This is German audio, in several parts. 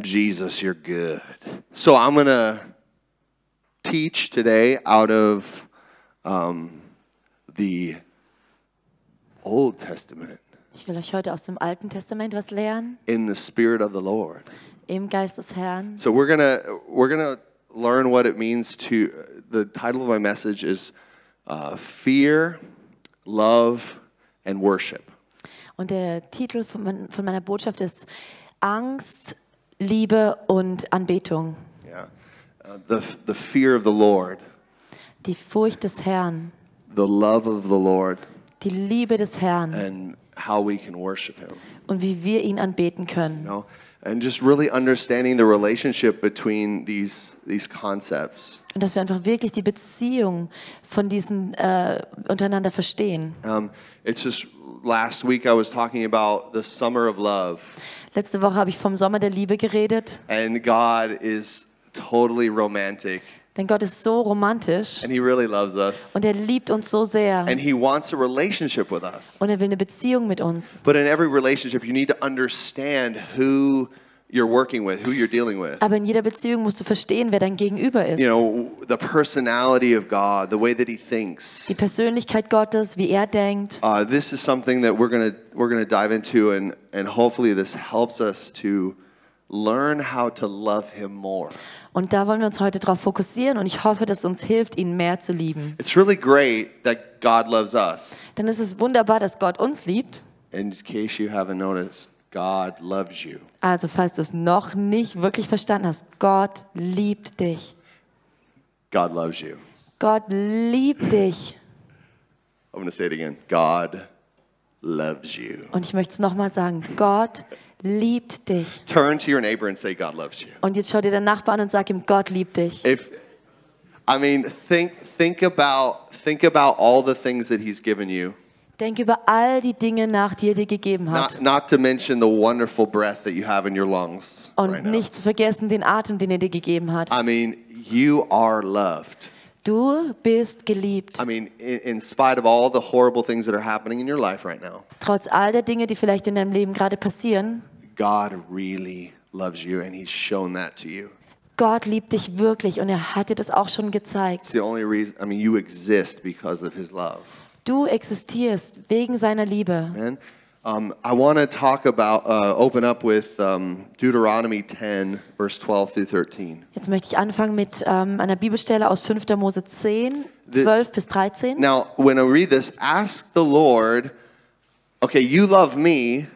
Jesus, you're good. So I'm going to teach today out of um, the Old Testament Ich will euch heute aus dem Alten Testament was lernen, in the Spirit of the Lord. im Geist des Herrn. So we're gonna we're gonna learn what it means to. The title of my message is uh, fear, love, and worship. Und der Titel von, von meiner Botschaft ist Angst, Liebe und Anbetung. Yeah, uh, the the fear of the Lord, Die Furcht des Herrn, the love of the Lord, die Liebe des Herrn and how we can worship Him. und wie wir ihn anbeten können. You know, and just really understanding the relationship between these these concepts. Und dass wir einfach wirklich die Beziehung von diesen äh, untereinander verstehen. Um, it's just last week I was talking about the summer of love. Letzte Woche habe ich vom Sommer der Liebe geredet, And God is totally romantic denn Gott ist so romantisch and He really loves us. und er liebt uns so sehr And He wants a relationship with us. und er will eine Beziehung mit uns. But in every relationship, you need to understand who you're working with, who you're dealing with. Aber in jeder Beziehung musst du verstehen, wer dein Gegenüber ist. You know, the personality of God, the way that He thinks. Die Persönlichkeit Gottes, wie er denkt. Uh, this is something that we're gonna we're gonna dive into, and and hopefully this helps us to learn how to love Him more. Und da wollen wir uns heute darauf fokussieren und ich hoffe, dass es uns hilft, ihn mehr zu lieben. It's really great that God loves us. Denn es ist wunderbar, dass Gott uns liebt. In case you haven't noticed, God loves you. Also, falls du es noch nicht wirklich verstanden hast, Gott liebt dich. God loves you. Gott liebt dich. I'm going to say it again. God loves you. Und ich möchte es nochmal sagen, Gott liebt dich. Turn to your neighbor and say, God loves you. Und jetzt schau dir den Nachbarn an und sag ihm, Gott liebt dich. If, I mean, think, think, about, think about all the things that He's given you, Denk über all die Dinge nach, die er dir gegeben hat. not, not to mention the wonderful breath that you have in your lungs Und right nicht zu vergessen den Atem, den er dir gegeben hat. I mean, you are loved. Du bist geliebt. I mean, in, in spite of all the horrible things that are happening in your life right now, Trotz all der Dinge, die vielleicht in deinem Leben gerade passieren, God really loves you, and He's shown that to you. Gott liebt dich wirklich und er hat dir das auch schon gezeigt. It's the only reason, I mean, you exist because of His love. Du existierst wegen seiner Liebe. Amen. Um, I want to talk about, uh, open up with um, Deuteronomy 10, verse 12 through 13. Jetzt möchte ich anfangen mit ähm, einer Bibelstelle aus 5. Mose 10, 12 bis 13. Now, when I read this, ask the Lord, okay, you love me,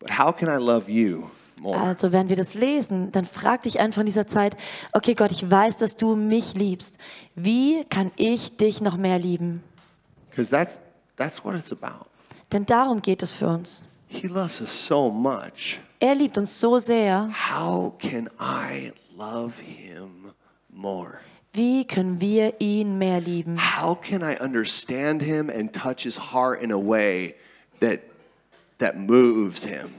but how can I love you more? Also, wenn wir das lesen, dann frag dich einfach in dieser Zeit, okay Gott, ich weiß, dass du mich liebst. Wie kann ich dich noch mehr lieben? Because that's, that's what it's about. Denn darum geht es für uns. He loves us so much. Er liebt uns so sehr. How can I love him more? Wie können wir ihn mehr lieben? How can I understand him and touch his heart in a way that, that moves him?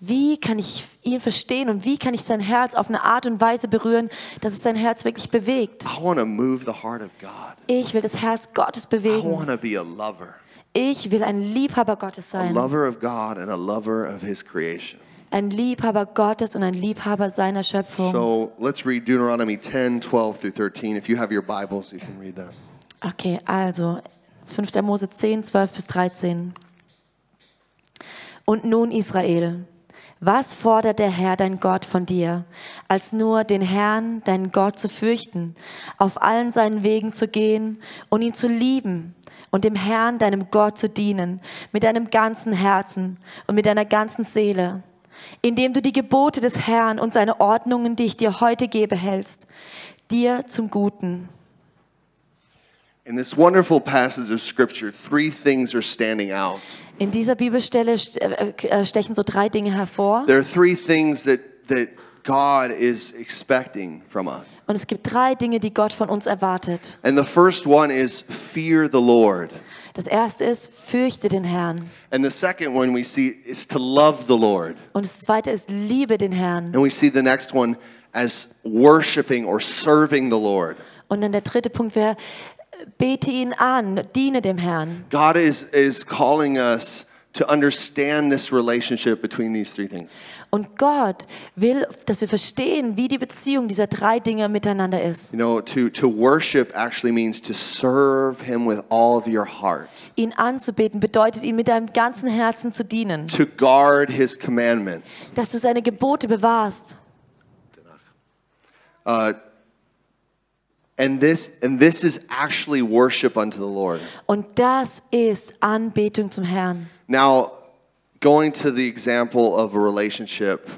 Wie kann ich ihn verstehen und wie kann ich sein Herz auf eine Art und Weise berühren, dass es sein Herz wirklich bewegt? I want to move the heart of God. Ich will das Herz Gottes bewegen. want to be a lover. Ich will ein Liebhaber Gottes A sein. lover of God and a lover of his creation. Ein Liebhaber Gottes und ein Liebhaber seiner Schöpfung. So let's read Deuteronomy 10, 12 through 13. If you have your Bibles, you can read that. Okay, also 5. Mose 10, 12 bis 13. Und nun Israel, was fordert der Herr dein Gott von dir, als nur den Herrn, deinen Gott, zu fürchten, auf allen seinen Wegen zu gehen und ihn zu lieben und dem Herrn, deinem Gott, zu dienen, mit deinem ganzen Herzen und mit deiner ganzen Seele, indem du die Gebote des Herrn und seine Ordnungen, die ich dir heute gebe, hältst, dir zum Guten. In this wonderful passage of Scripture, three things are standing out. In dieser Bibelstelle st- äh, äh, stechen so drei Dinge hervor. There are three things that, that God is expecting from us. Und es gibt drei Dinge, die Gott von uns erwartet. And the first one is fear the Lord. Das erste ist, fürchte den Herrn. And the second one we see is to love the Lord. Und das zweite ist, liebe den Herrn. And we see the next one as worshiping or serving the Lord. Und dann der dritte Punkt wäre, bete ihn an, diene dem Herrn. God is, is calling us to understand this relationship between these three things. Und Gott will, dass wir verstehen, wie die Beziehung dieser drei Dinge miteinander ist. You know, to, to worship actually means to serve Him with all of your heart, Ihn anzubeten bedeutet, ihm mit deinem ganzen Herzen zu dienen, to guard His commandments. dass du seine Gebote bewahrst. And this, and this is actually worship unto the Lord. Und das ist Anbetung zum Herrn. Now, going to the example of a relationship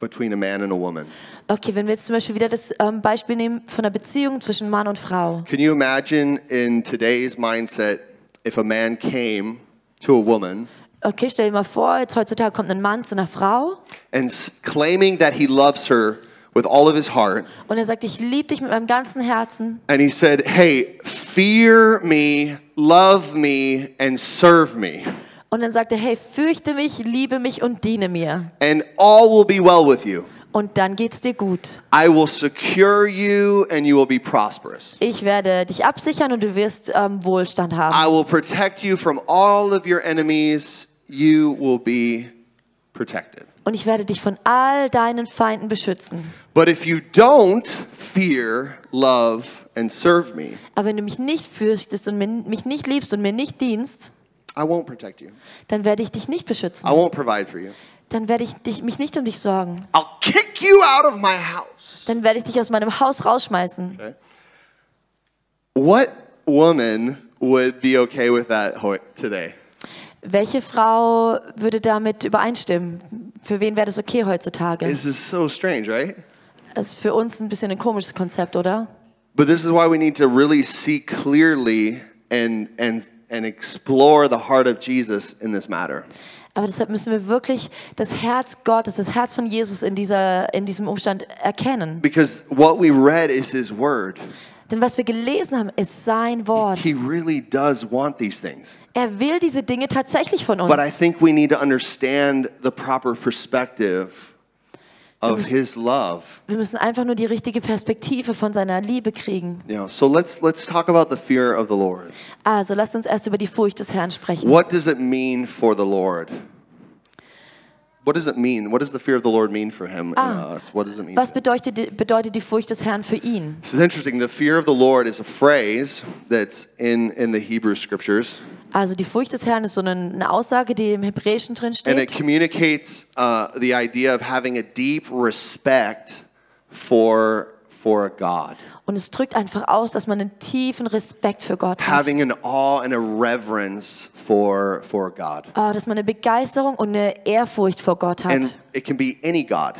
between a man and a woman. Okay, wenn wir jetzt zum Beispiel wieder das ähm, Beispiel nehmen von einer Beziehung zwischen Mann und Frau. Can you imagine in today's mindset if a man came to a woman Okay, stell dir mal vor, jetzt heutzutage kommt ein Mann zu einer Frau and s- claiming that he loves her with all of his heart, und er sagt, ich liebe dich mit meinem ganzen Herzen. and he said, Hey, fear me, love me, and serve me, Und dann sagt er, hey, fürchte mich, liebe mich und diene mir. and all will be well with you. Und dann geht's dir gut. I will secure you, and you will be prosperous. Ich werde dich absichern und du wirst ähm, Wohlstand haben. I will protect you from all of your enemies. You will be protected. Und ich werde dich von all deinen Feinden beschützen. But if you don't fear, love, and serve me, Aber wenn du mich nicht fürchtest und mir, mich nicht liebst und mir nicht dienst, I won't protect you. dann werde ich dich nicht beschützen. I won't provide for you. Dann werde ich dich, mich nicht um dich sorgen. I'll kick you out of my house. Dann werde ich dich aus meinem Haus rausschmeißen. What woman would be okay with that today? Welche Frau würde damit übereinstimmen? Für wen wäre das okay heutzutage? This is so strange, right? Das ist für uns ein bisschen ein komisches Konzept, oder? But this is why we need to really see clearly and and and explore the heart of Jesus in this matter. Aber deshalb müssen wir wirklich das Herz Gottes, das Herz von Jesus in, dieser, in diesem Umstand erkennen. Because what we read is his word. Denn was wir gelesen haben, ist sein Wort. He really does want these things. Er will diese Dinge tatsächlich von But I uns. think we need to understand the proper perspective of müssen- his love. Wir müssen einfach nur die richtige Perspektive von seiner Liebe kriegen. Know, so let's let's talk about the fear of the Lord. Also lasst uns erst über die Furcht des Herrn sprechen. What does it mean for the Lord? What does it mean? What does the fear of the Lord mean for him and us? What does it mean? Was bedeutet, bedeutet die Furcht des Herrn für ihn? This is interesting. The fear of the Lord is a phrase that's in, in the Hebrew scriptures, Also die Furcht des Herrn ist so eine, eine Aussage, die im Hebräischen drin steht. and it communicates uh, the idea of having a deep respect for, for God, Und es drückt einfach aus, dass man einen tiefen Respekt für Gott hat. having an awe and a reverence for, for God. Ah, dass man eine Begeisterung und eine Ehrfurcht vor Gott And hat. it can be any God.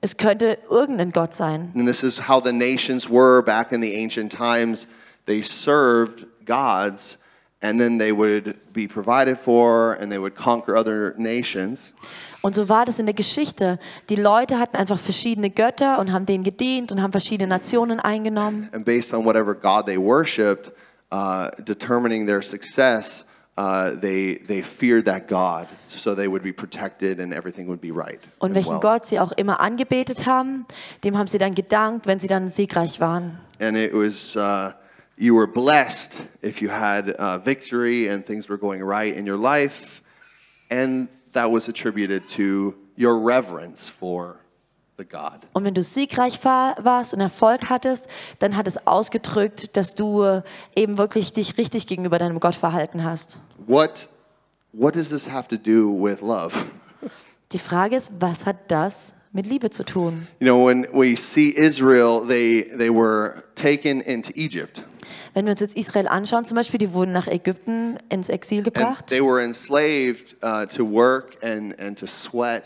Es könnte irgendein Gott sein. And this is how the nations were back in the ancient times. They served gods, and then they would be provided for, and they would conquer other nations. Und so war das in der Geschichte. Die Leute hatten einfach verschiedene Götter und haben denen gedient und haben verschiedene Nationen eingenommen. And based on whatever God they worshipped, uh, determining their success, uh, they, they feared that God, so they would be protected and everything would be right. Und welchen well. Gott sie auch immer angebetet haben, dem haben sie dann gedankt, wenn sie dann siegreich waren. And it was, uh, you were blessed if you had uh, victory and things were going right in your life. And that was attributed to your reverence for the God. Und wenn du siegreich war, warst und Erfolg hattest, dann hat es ausgedrückt, dass du äh, eben wirklich dich richtig gegenüber deinem Gott verhalten hast. What, what does this have to do with love? Die Frage ist, was hat das mit Liebe zu tun? You know, when we see Israel, they, they were taken into Egypt. Wenn wir uns jetzt Israel anschauen, zum Beispiel, die wurden nach Ägypten ins Exil And gebracht. they were enslaved uh, to work and, and to sweat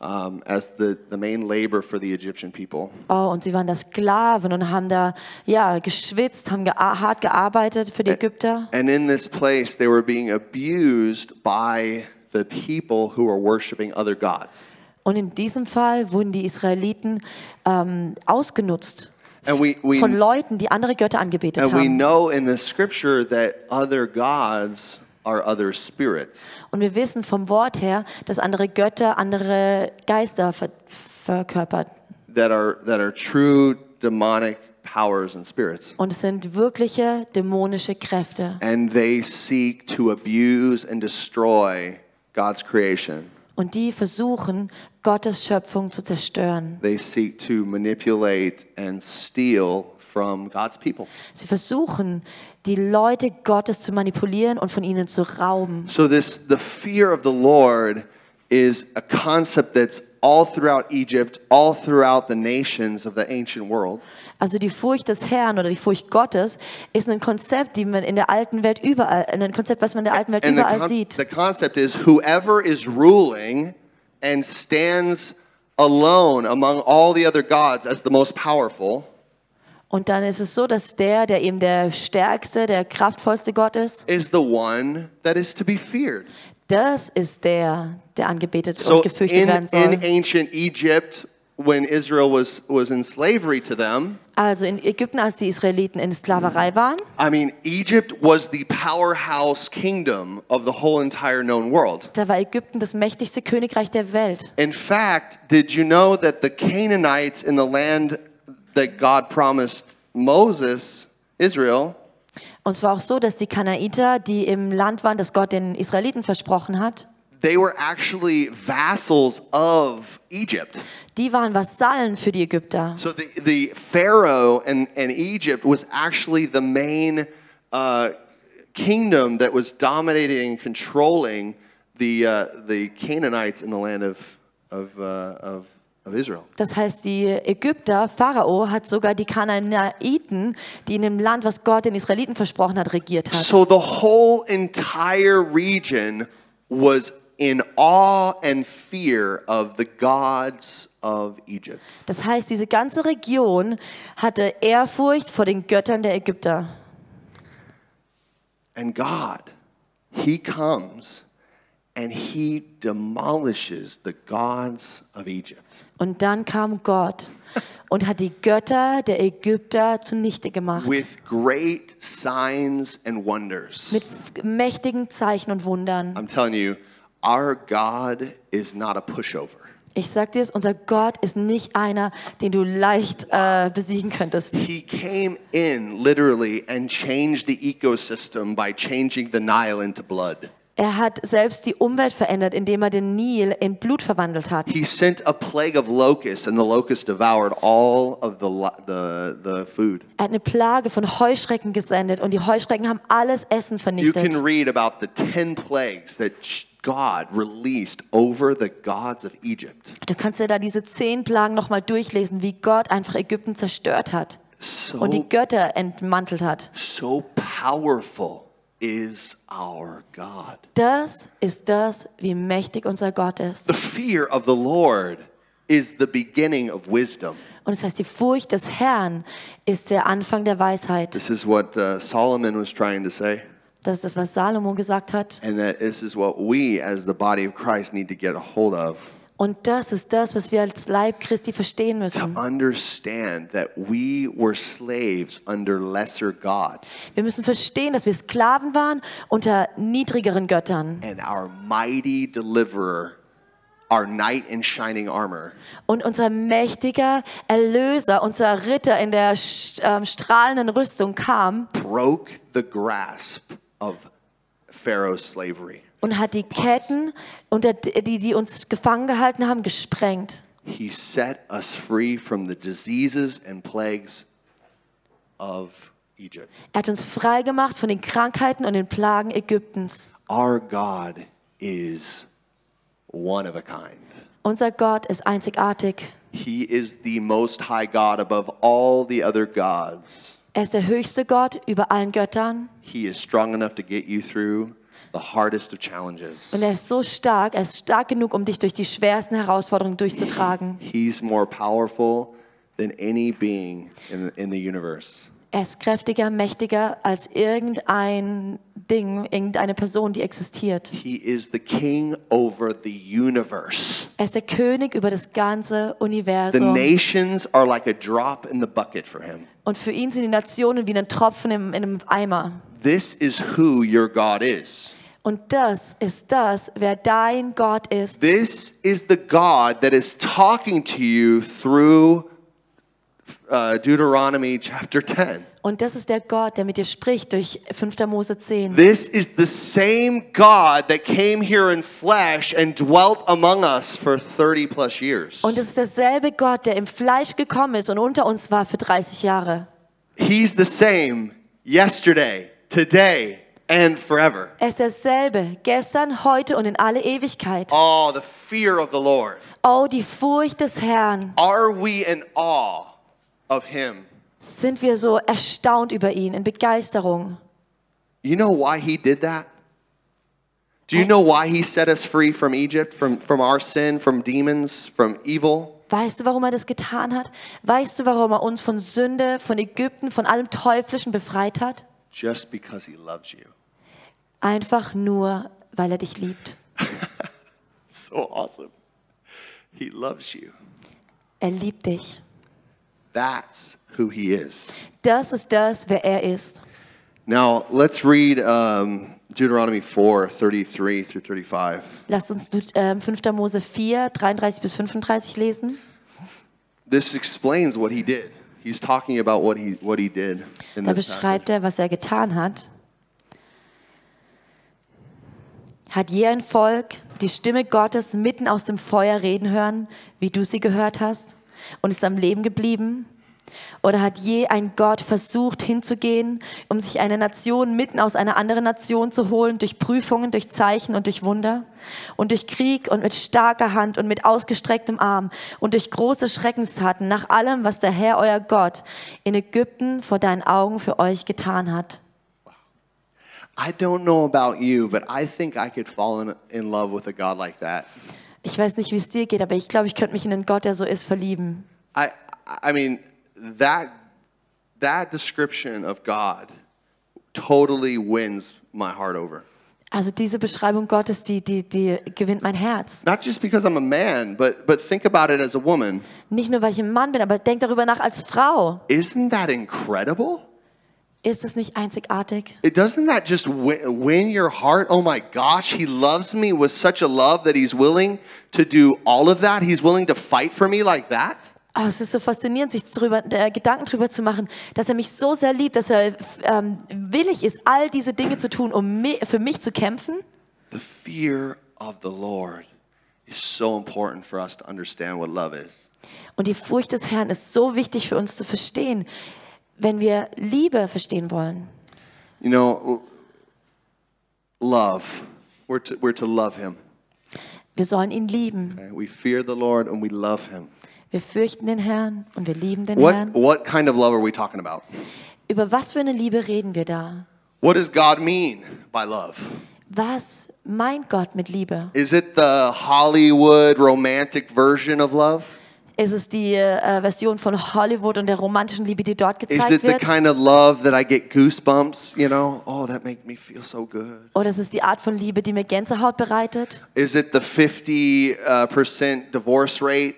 um, as the, the main labor for the Egyptian people. Oh, und sie waren da Sklaven und haben da ja geschwitzt, haben gea hart gearbeitet für die Ägypter. And in this place, they were being abused by the people who are worshiping other gods. Und in diesem Fall wurden die Israeliten ähm, ausgenutzt And we, we, von Leuten, die andere Götter angebetet and we know in the scripture that other gods are other spirits. Und wir wissen vom Wort her, dass andere Götter andere Geister ver verkörpert. that are that are true demonic powers and spirits Und es sind wirkliche dämonische Kräfte. and they seek to abuse and destroy God's creation. Und die versuchen, Gottes Schöpfung zu zerstören. They seek to manipulate and steal from God's people. Sie versuchen, die Leute Gottes zu manipulieren und von ihnen zu rauben. So this the fear of the Lord is a concept that's all throughout Egypt, all throughout the nations of the ancient world. Also die Furcht des Herrn oder die Furcht Gottes ist ein Konzept, die man in der alten Welt überall, ein Konzept, was man in der alten Welt And the, überall con- sieht. the concept is whoever is ruling and stands alone among all the other gods as the most powerful Und dann ist es so, dass der, der eben der stärkste, der kraftvollste Gott ist, is the one that is to be feared. Das ist der, der angebetet So und gefürchtet in, werden soll. in ancient Egypt, when Israel was, was in slavery to them, Also in Ägypten, als die Israeliten in Sklaverei waren, I mean, Egypt was the powerhouse kingdom of the whole entire known world. da war Ägypten das mächtigste Königreich der Welt. In fact, did you know that the Canaanites in the land that God promised Moses, Israel, Und es war auch so, dass die Kanaiter, die im Land waren, das Gott den Israeliten versprochen hat, they were actually vassals of Egypt. die waren Vasallen für die Ägypter. So the, the Pharaoh and, and Egypt was actually the main uh, kingdom that was dominating and controlling the, uh, the Canaanites in the land of, of, uh, of. Das heißt, die Ägypter, Pharao, hat sogar die Kanaaniten, die in dem Land, was Gott den Israeliten versprochen hat, regiert hat. So the whole entire region was in awe and fear of the gods of Egypt. Das heißt, diese ganze Region hatte Ehrfurcht vor den Göttern der Ägypter. And God, He comes and He demolishes the gods of Egypt. Und dann kam Gott und hat die Götter der Ägypter zunichte gemacht. with great signs and wonders. Mit mächtigen Zeichen und Wundern. I'm telling you, our God is not a pushover. Ich sag dir es, unser Gott ist nicht einer, den du leicht äh, besiegen könntest. He came in literally and changed the ecosystem by changing the Nile into blood. Er hat selbst die Umwelt verändert, indem er den Nil in Blut verwandelt hat. He sent a plague of locusts, and the locusts devoured all of the, the, the food. Er hat eine Plage von Heuschrecken gesendet und die Heuschrecken haben alles Essen You vernichtet. can read about the 10 plagues that God released over the gods of Egypt. Du kannst dir da diese zehn Plagen nochmal durchlesen, wie Gott einfach Ägypten zerstört hat So, und die Götter entmantelt hat. so powerful is our God. Das ist das, wie mächtig unser Gott ist. The fear of the Lord is the beginning of wisdom. Und das heißt, die Furcht des Herrn ist der Anfang der Weisheit. This is what uh, Solomon was trying to say, Das ist das, was Salomo gesagt hat. and that this is what we, as the body of Christ, need to get a hold of Und das ist das, was wir als Leib Christi verstehen to müssen. understand that we were slaves under lesser gods, Wir müssen verstehen, dass wir Sklaven waren unter niedrigeren Göttern. and our mighty deliverer, our knight in shining armor, Und unser mächtiger Erlöser, unser Ritter in der ähm, strahlenden Rüstung kam broke the grasp of Pharaoh's slavery. Und hat die Ketten, unter die, die uns gefangen gehalten haben, gesprengt. He set us free from the diseases and plagues of Egypt. Er hat uns frei gemacht von den Krankheiten und den Plagen Ägyptens. Our God is one of a kind. Unser Gott ist einzigartig. He is the most high God above all the other gods. Er ist der höchste Gott über allen Göttern. He is strong enough to get you through the hardest of challenges. Und er ist so stark, er ist stark genug, um dich durch die schwersten Herausforderungen durchzutragen. He's more powerful than any being in, in the universe. Er ist kräftiger, mächtiger als irgendein Ding, irgendeine Person, die existiert. He is the king over the universe. Er ist der König über das ganze The Universum. nations are like a drop in the bucket for him. Und für ihn sind die Nationen wie ein Tropfen im, in einem Eimer. This is who your God is. Und das ist das, wer dein Gott ist. This is the God that is talking to you through uh, Deuteronomy chapter 10. Und das ist der Gott, der mit dir spricht durch 5. Mose 10. This is the same God that came here in flesh and dwelt among us for 30 plus years. Und es ist derselbe Gott, der im Fleisch gekommen ist und unter uns war für 30 Jahre. He's the same yesterday, today, and forever. Er ist derselbe, gestern, heute und in alle Ewigkeit. Oh, the fear of the Lord. Oh, die Furcht des Herrn. Are we in awe of him? Sind wir so erstaunt über ihn, in Begeisterung. You know why he did that? Do you know why he set us free from Egypt, from, from our sin, from demons, from evil? Weißt du, warum er das getan hat? Weißt du, warum er uns von Sünde, von Ägypten, von allem Teuflischen befreit hat? Just because he loves you. Einfach nur, weil er dich liebt. So awesome. He loves you. Er liebt dich. That's who he is. Das ist das, wer er ist. Now, let's read um, Deuteronomy 4 33 through 35. Lasst uns äh, 5. Mose 4, 33 bis 35 lesen. This explains what he did. He's talking about what he, what he did in Da this passage. beschreibt er, was er getan hat. Hat je ein Volk die Stimme Gottes mitten aus dem Feuer reden hören, wie du sie gehört hast, und ist am Leben geblieben? Oder hat je ein Gott versucht hinzugehen, um sich eine Nation mitten aus einer anderen Nation zu holen, durch Prüfungen, durch Zeichen und durch Wunder? Und durch Krieg und mit starker Hand und mit ausgestrecktem Arm und durch große Schreckenstaten nach allem, was der Herr, euer Gott, in Ägypten vor deinen Augen für euch getan hat? I don't know about you, but I think I could fall in, in love with a God like that. Ich weiß nicht, wie es dir geht, aber ich glaube, ich könnte mich in einen Gott, der so ist, verlieben. I, I mean, that, that description of God totally wins my heart over. Also diese Beschreibung Gottes, die, die, die gewinnt mein Herz. Not just because I'm a man, but, but think about it as a woman. Nicht nur, weil ich ein Mann bin, aber denk darüber nach als Frau. Isn't that incredible? Ist es nicht einzigartig? It doesn't that just win, your heart? Oh my gosh, he loves me with such a love that he's willing to do all of that. He's willing to fight for me like that. Oh, es ist so faszinierend, sich drüber, äh, Gedanken darüber zu machen, dass er mich so sehr liebt, dass er ähm, willig ist, all diese Dinge zu tun, um mi für mich zu kämpfen. The fear of the Lord is so important for us to understand what love is. Und die Furcht des Herrn ist so wichtig für uns zu verstehen, wenn wir Liebe verstehen wollen. You know, love. We're to, we're to love him. Wir sollen ihn lieben. okay? We fear the Lord and we love him. Wir fürchten den Herrn und wir lieben den What, Herrn. what kind of love are we talking about? Über was für eine Liebe reden wir da? What does God mean by love? Was meint Gott mit Liebe? Is it the Hollywood romantic version of love? Ist es die äh, Version von Hollywood und der romantischen Liebe, die dort Is gezeigt it the wird? kind of love that I get goosebumps, you know? Oh, that makes me feel so good. Oder ist es die Art von Liebe, die mir Gänsehaut bereitet? Is it the 50 uh, percent divorce rate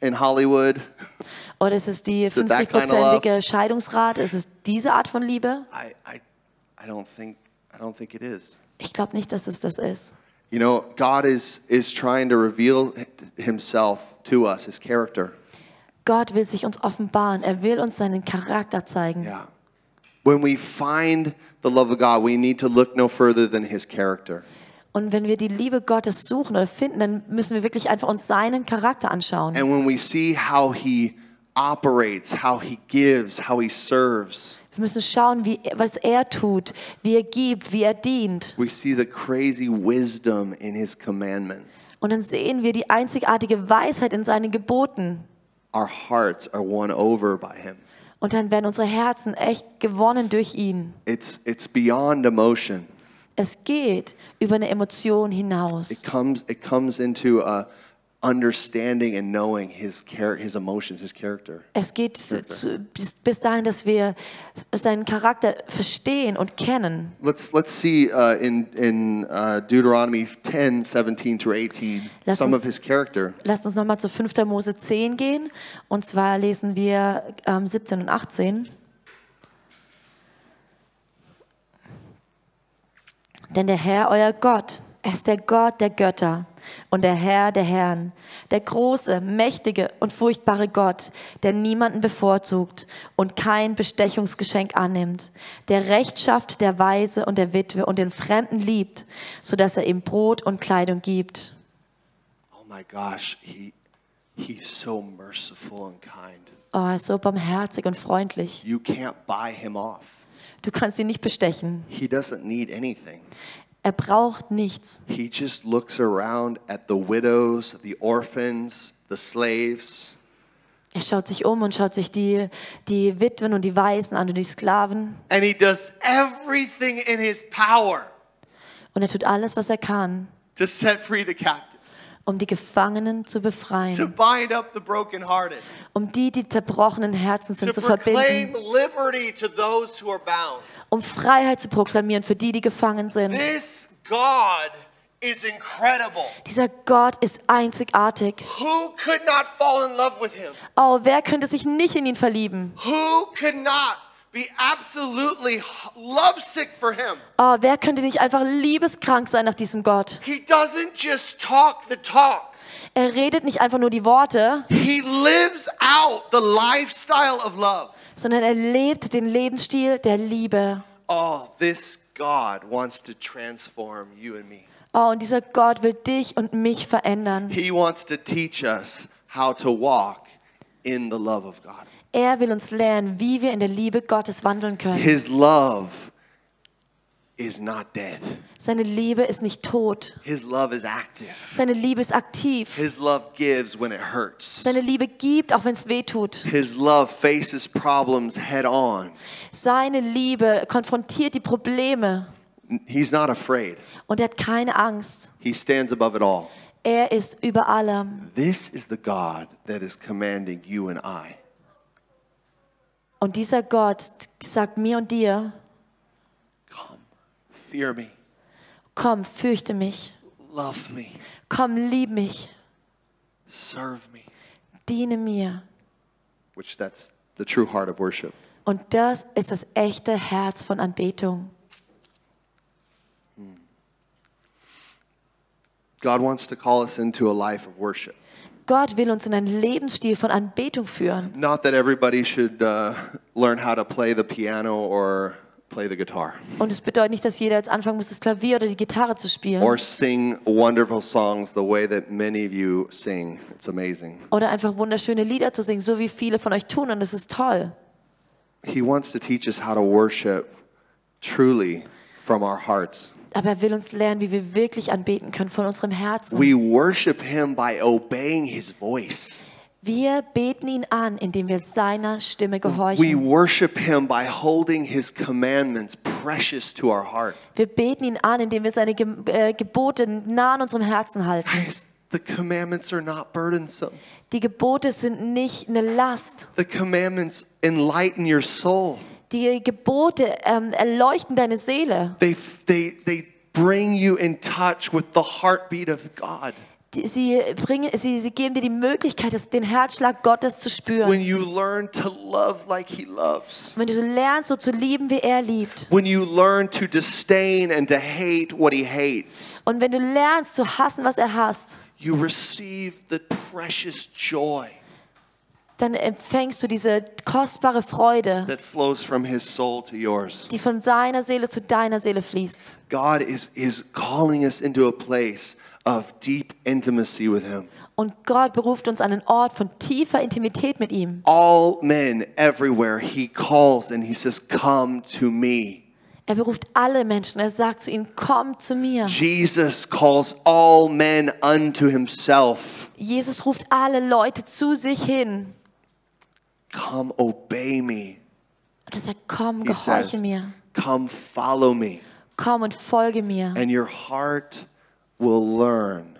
in Hollywood? Oder ist es die it that kind of love? 50-prozentige Scheidungsrate? Ist es diese Art von Liebe? I, I, I don't think I don't think it is. Ich glaube nicht, dass es das ist. You know, God is is trying to reveal himself to us, his character. Gott will sich uns offenbaren. Er will uns seinen Charakter zeigen. Yeah. When we find the love of God, we need to look no further than his character. Und wenn wir die Liebe Gottes suchen oder finden, dann müssen wir wirklich einfach uns seinen Charakter anschauen. And when we see how he operates, how he gives, how he serves, Wir müssen schauen, wie, was er tut, wie er gibt, wie er dient. we see the crazy wisdom in his commandments. Und dann sehen wir die einzigartige Weisheit in seinen Geboten. Our hearts are won over by him. Und dann werden unsere Herzen echt gewonnen durch ihn. It's, it's beyond emotion. Es geht über eine Emotion It hinaus. comes, it comes into uh, understanding and knowing his, char- his emotions, his character. Es geht zu, bis, bis dahin, dass wir seinen Charakter verstehen und kennen. Let's, let's see uh, in, in uh, Deuteronomy 10, 17 through 18, Lass some uns- of his character. Lasst uns nochmal zu 5. Mose 10 gehen. Und zwar lesen wir ähm, 17 und 18. Denn der Herr, euer Gott, Er ist der Gott der Götter und der Herr der Herren, der große, mächtige und furchtbare Gott, der niemanden bevorzugt und kein Bestechungsgeschenk annimmt, der Recht schafft der Weise und der Witwe und den Fremden liebt, so dass er ihm Brot und Kleidung gibt. Oh my gosh, he, he's so merciful and kind. Oh, er ist so barmherzig und freundlich. You can't buy him off. Du kannst ihn nicht bestechen. He doesn't need anything. Er braucht nichts. He just looks around at the widows, the orphans, the slaves, Er schaut sich um und schaut sich die, die Witwen und die Waisen an und die Sklaven. and he does everything in his power Und er tut alles, was er kann, to set free the captives, um die Gefangenen zu to befreien, bind up the brokenhearted, um die, die zerbrochenen Herzen sind, zu verbinden, um Freiheit zu proklamieren für die, die gefangen sind. This God is incredible. Dieser Gott ist einzigartig. Who could not fall in love with him? Oh, wer könnte sich nicht in ihn verlieben? Who could not be absolutely lovesick for him? Oh, wer könnte nicht einfach liebeskrank sein nach diesem Gott? He doesn't just talk the talk. Er redet nicht einfach nur die Worte, He lives out the lifestyle of love. sondern er lebt den Lebensstil der Liebe. Oh, this God wants to transform you and me. Oh, und dieser Gott will dich und mich verändern. He wants to teach us how to walk in the love of God. Er will uns lernen, wie wir in der Liebe Gottes wandeln können. His love is not dead. Seine Liebe ist nicht tot. His love is active. Seine Liebe ist aktiv. His love gives when it hurts. Seine Liebe gibt, auch wenn es weh tut. His love faces problems head on. Seine Liebe konfrontiert die Probleme He's not afraid. und er hat keine Angst. He stands above it all. Er ist über allem. This is the God that is commanding you and I. Und dieser Gott sagt mir und dir, Come, fear me, komm, fürchte mich. love me, Komm, lieb mich. serve me. Diene mir. Which that's the true heart of worship. Und das ist das echte Herz von Anbetung. God wants to call us into a life of worship. Gott will uns in einen Lebensstil von Anbetung führen. Not that everybody should uh, learn how to play the piano or play the guitar Und es bedeutet nicht, dass jeder jetzt anfangen muss, das Klavier oder die Gitarre zu spielen. or sing wonderful songs the way that many of you sing. It's amazing. oder einfach wunderschöne Lieder zu singen, so wie viele von euch tun. Und das ist toll. He wants to teach us how to worship truly from our hearts. Aber er will uns lernen, wie wir wirklich anbeten können von unserem Herzen. We worship Him by obeying His voice. Wir beten ihn an, indem wir seiner Stimme We gehorchen. worship Him by holding His commandments precious to our heart. Wir beten ihn an, indem wir seine Ge äh, Gebote nah an unserem Herzen halten. The commandments are not burdensome. Die Gebote sind nicht eine Last. The commandments enlighten your soul. Die Gebote ähm, erleuchten deine Seele. They, they, they bring you in touch with the heartbeat of God. Sie, bringen, sie, sie geben dir die Möglichkeit, den Herzschlag Gottes zu spüren. When you learn to love like He loves. Wenn du lernst, so zu lieben, wie er liebt. When you learn to disdain and to hate what He hates. Und wenn du lernst zu hassen, was er hasst, You receive the precious joy dann empfängst du diese kostbare Freude, that flows from His soul to yours. die von seiner Seele zu deiner Seele fließt. God is, is calling us into a place of deep intimacy with Him. Und Gott beruft uns an einen Ort von tiefer Intimität mit ihm. All men everywhere, He calls and He says, Come to me. Er beruft alle Menschen. Er sagt zu ihnen, komm zu mir. Jesus calls all men unto Himself. Jesus ruft alle Leute zu sich hin. Come obey me. Und er sagt, komm, He says, gehorche mir. Come follow me. Komm und folge mir. And your heart will learn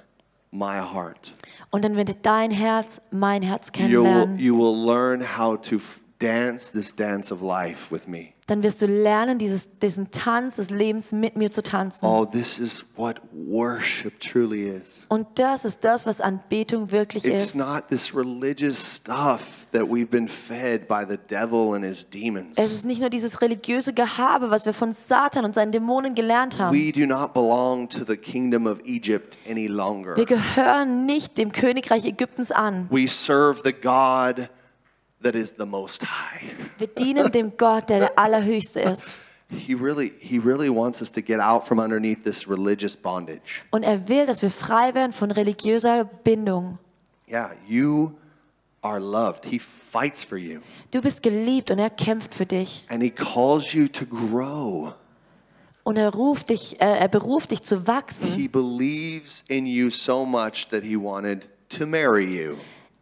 my heart. Und dann wird dein Herz mein Herz You will, kennenlernen. you will learn how to dance this dance of life with me. dann wirst du lernen, dieses, diesen Tanz des Lebens mit mir zu tanzen. Oh, this is what worship truly is. Und das ist das, was Anbetung wirklich It's ist. not this religious stuff that we've been fed by the devil and his demons. Es ist nicht nur dieses religiöse Gehabe, was wir von Satan und seinen Dämonen gelernt haben. We do not belong to the kingdom of Egypt any longer. Wir gehören nicht dem Königreich Ägyptens an. We serve the God that is the most high. Wir dienen dem Gott, der der Allerhöchste ist. He really he really wants us to get out from underneath this religious bondage. Und er will, dass wir frei werden von religiöser Bindung. Yeah, you are loved. He fights for you Du bist geliebt und er kämpft für dich. and he calls you to grow. Und er ruft dich, äh, er beruft dich zu wachsen. He believes in you so much that he wanted to marry you.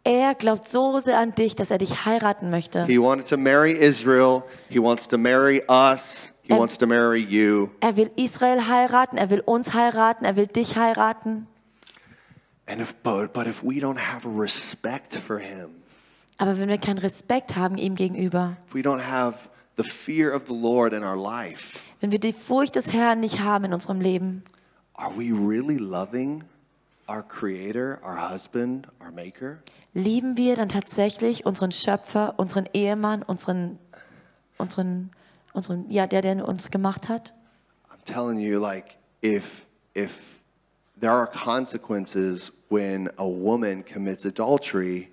Er glaubt so sehr an dich, dass er dich heiraten möchte. He wanted to marry Israel. He wants to marry us. He And- wants to marry you. Er will Israel heiraten, er will uns heiraten, er will dich heiraten. And if but, but if we don't have respect for him, Aber wenn wir keinen Respekt haben ihm gegenüber, if we don't have the fear of the Lord in our life, wenn wir die Furcht des Herrn nicht haben in unserem Leben, are we really loving our creator, our husband, our maker? lieben wir dann tatsächlich unseren Schöpfer, unseren Ehemann, unseren, unseren, unseren, ja, der, der uns gemacht hat? I'm telling you like if if there are consequences when a woman commits adultery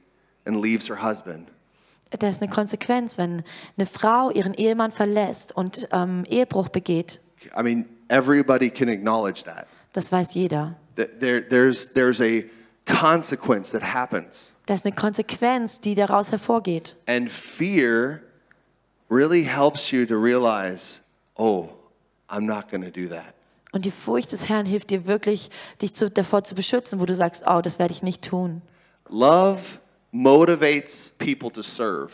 and leaves her husband. Da ist eine Konsequenz, wenn eine Frau ihren Ehemann verlässt und ähm, Ehebruch begeht. I mean, everybody can acknowledge that. Das weiß jeder. There, there's, there's a consequence that happens. Das ist eine Konsequenz, die daraus hervorgeht. And fear really helps you to realize, oh, I'm not going to do that. Und die Furcht des Herrn hilft dir wirklich, dich zu, davor zu beschützen, wo du sagst, oh, das werde ich nicht tun. Love motivates people to serve.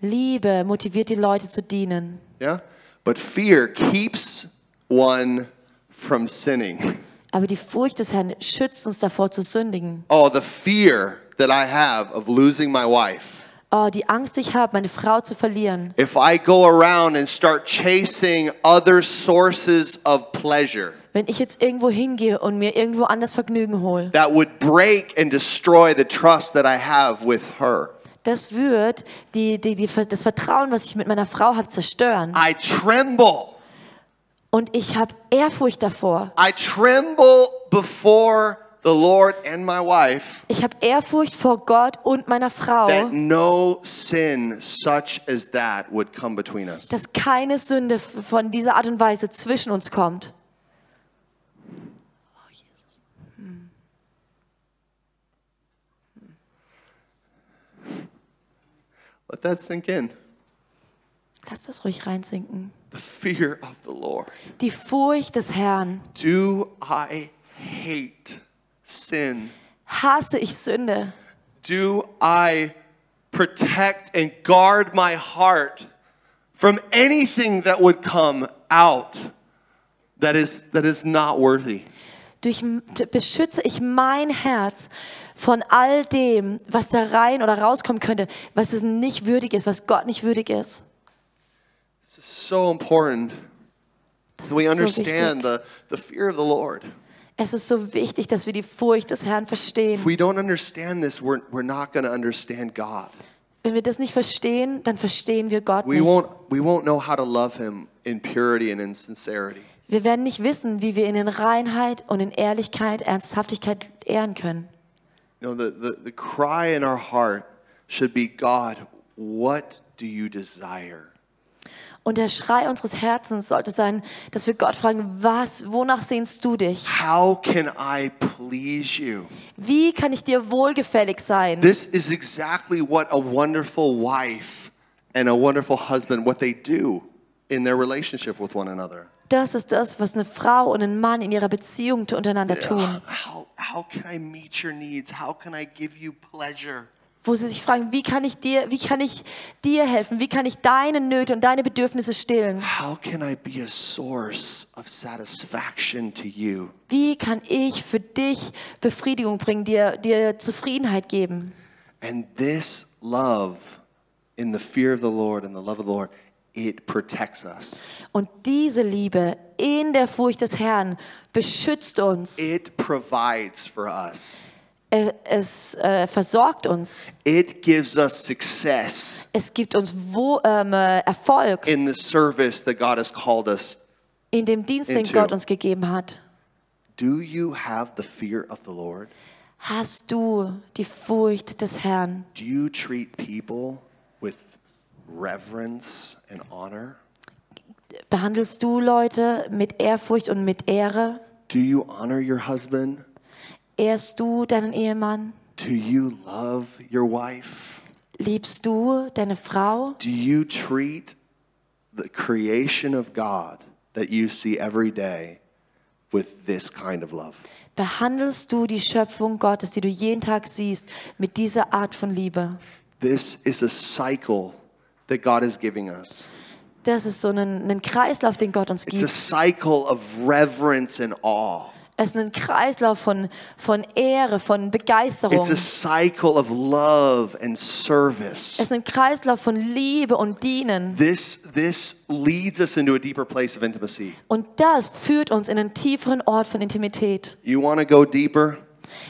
Liebe motiviert die Leute zu dienen. Yeah? But fear keeps one from sinning. Aber die Furcht des Herrn schützt uns davor zu sündigen. Oh, the fear that I have of losing my wife. Oh, die Angst, die ich habe, meine Frau zu verlieren. If I go around and start chasing other sources of pleasure Wenn ich jetzt irgendwo hingehe und mir irgendwo anders Vergnügen hole, that would break and destroy the trust that I have with her, das wird die, die, die, das Vertrauen, was ich mit meiner Frau habe, zerstören. I tremble. Und ich habe Ehrfurcht davor. I tremble before the Lord and my wife Ich habe Ehrfurcht vor Gott und meiner Frau, that no sin such as that would come between us. dass keine Sünde von dieser Art und Weise zwischen uns kommt. Let that sink in. Lass das ruhig reinsinken. The fear of the Lord. Die Furcht des Herrn. Do I hate sin? Hasse ich Sünde? Do I protect and guard my heart from anything that would come out that is, that is not worthy? Durch, beschütze ich mein Herz von all dem, was da rein oder rauskommen könnte, was es nicht würdig ist, was Gott nicht würdig ist. This is so important Das we so understand wichtig. the, the fear of the Lord. Es ist so wichtig, dass wir die Furcht des Herrn If verstehen. we don't understand this, we're, we're not going to understand God. Wenn wir das nicht verstehen, dann verstehen wir Gott We nicht. won't, we won't know how to love Him in purity and in sincerity. Wir werden nicht wissen, wie wir ihn in Reinheit und in Ehrlichkeit, Ernsthaftigkeit ehren können. You know, the, the, the cry in our heart should be God, what do you desire? Und der Schrei unseres Herzens sollte sein, dass wir Gott fragen, was, wonach sehnst du dich? How can I please you? Wie kann ich dir wohlgefällig sein? This is exactly what a wonderful wife and a wonderful husband, what they do in their relationship with one another. Das ist das, was eine Frau und ein Mann in ihrer Beziehung untereinander tun. How, how can I meet your needs? How can I give you pleasure? Wo sie sich fragen, wie kann ich dir, wie kann ich dir helfen? Wie kann ich deine Nöte und deine Bedürfnisse stillen? How can I be a source of satisfaction to you? Wie kann ich für dich Befriedigung bringen, dir, dir Zufriedenheit geben? And this love in the fear of the Lord and the love of the Lord, it protects us. Und diese Liebe in der Furcht des Herrn beschützt uns. It provides for us. Äh, Es äh, versorgt uns. It gives us success Es gibt uns wo, ähm, äh, Erfolg in the service that God has called us. in dem Dienst, den Gott uns gegeben hat. Do you have the fear of the Lord? Hast du die Furcht des Herrn? Do you treat people with reverence and honor? Behandelst du Leute mit Ehrfurcht und mit Ehre? Do you honor your husband? Ehrst du deinen Ehemann? Do you love your wife? Liebst du deine Frau? Do you treat the creation of God that you see every day with this kind of love? Behandelst du die Schöpfung Gottes, die du jeden Tag siehst, mit dieser Art von Liebe? This is a cycle that God is giving us. Das ist so ein, ein Kreislauf, den Gott uns It's a gibt. cycle of reverence and awe. Es ist ein Kreislauf von, von Ehre, von Begeisterung. It's a cycle of love and service. Es ist ein Kreislauf von Liebe und Dienen. This, this leads us into a deeper place of intimacy. Und das führt uns in einen tieferen Ort von Intimität. You want to go deeper?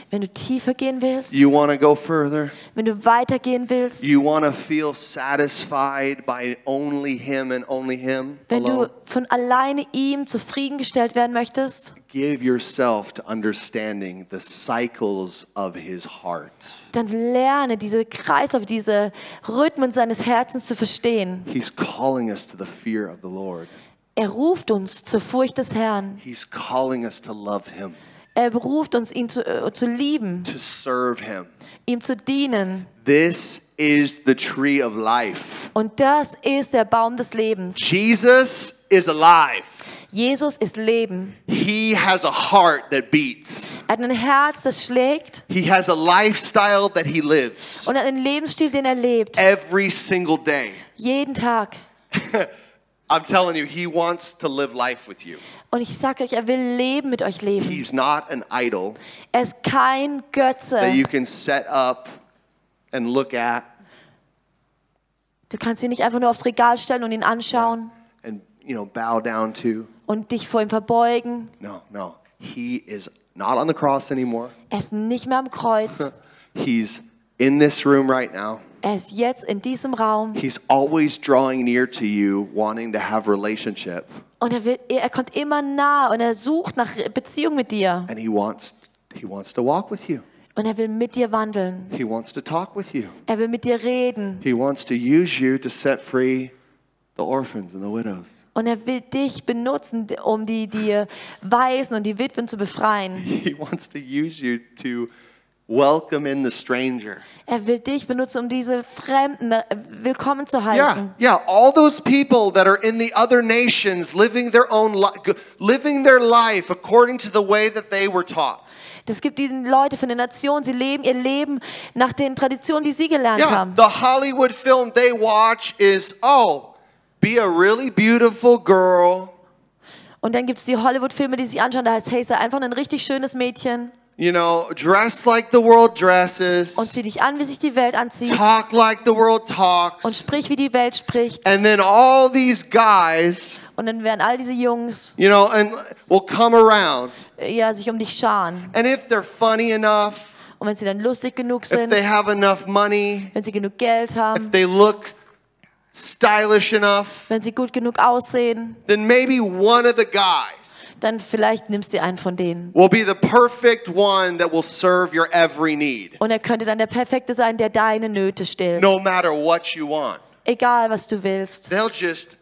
Wenn du tiefer gehen willst, You want to go further? wenn du weitergehen willst, You want to feel satisfied by only Him and only Him? wenn du alone? von alleine ihm zufriedengestellt werden möchtest, Give yourself to understanding the cycles of His heart. dann lerne diese Kreislauf, diese Rhythmen seines Herzens zu verstehen. He's calling us to the fear of the Lord. Er ruft uns zur Furcht des Herrn. He's calling us to love Him, Er beruft uns, ihn zu, äh, zu lieben, to serve Him. ihm zu dienen. This is the tree of life. Und das ist der Baum des Lebens. Jesus is alive. Jesus ist Leben. He has a heart that beats. Er hat ein Herz, das schlägt He has a lifestyle that he lives und einen Lebensstil, den er lebt. every single day. Jeden Tag. I'm telling you, he wants to live life with you. Und ich sage euch, er will Leben mit euch leben. He's not an idol Er ist kein that Götze. you can set up and look at Du kannst ihn nicht einfach nur aufs Regal stellen und ihn anschauen and you know bow down to. und dich vor ihm verbeugen. No, no. He is not on the cross anymore. Er ist nicht mehr am Kreuz. He's in this room right now. Er ist jetzt in diesem Raum He's always drawing near to you, wanting to have relationship, und er, will, er kommt immer nah und er sucht nach Beziehung mit dir. and he wants he wants to walk with you. Und er will mit dir wandeln. He wants to talk with you. Er will mit dir reden. He wants to use you to set free the orphans and the widows. Und er will dich benutzen, um die, die Waisen und die Witwen zu befreien. He wants to use you to welcome in the stranger. Er will dich benutzen, um diese Fremden äh, willkommen zu Yeah, heißen. yeah, all those people that are in the other nations living their own li- living their life according to the way that they were taught. Das gibt die Leute von den Nationen, sie leben ihr Leben nach den Traditionen, die sie gelernt Yeah, haben. the Hollywood film they watch is oh, be a really beautiful girl, Und dann gibt es die Hollywood-Filme, die sich anschauen, da heißt, hey, sei einfach ein richtig schönes Mädchen you know, dress like the world dresses, und zieh dich an, wie sich die Welt anzieht talk like the world und talks, sprich, wie die Welt spricht. and then all these guys, Und dann werden all diese Jungs you know, and will come around, äh, ja, sich um dich scharen. and if they're funny enough, Und wenn sie dann lustig genug if sind, they have enough money, wenn sie genug Geld if haben, they look stylish enough, wenn sie gut genug aussehen, then maybe one of the guys dann vielleicht nimmst du einen von denen. will be the perfect one that will serve your every need, Und er könnte dann der Perfekte sein, der deine Nöte stillt. no matter what you want. Egal, was du willst. They'll just